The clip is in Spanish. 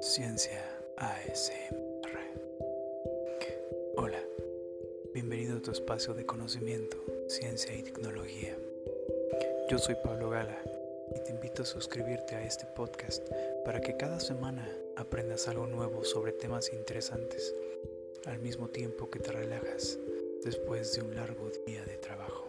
Ciencia ASMR. Hola, bienvenido a tu espacio de conocimiento, ciencia y tecnología. Yo soy Pablo Gala y te invito a suscribirte a este podcast para que cada semana aprendas algo nuevo sobre temas interesantes, al mismo tiempo que te relajas después de un largo día de trabajo.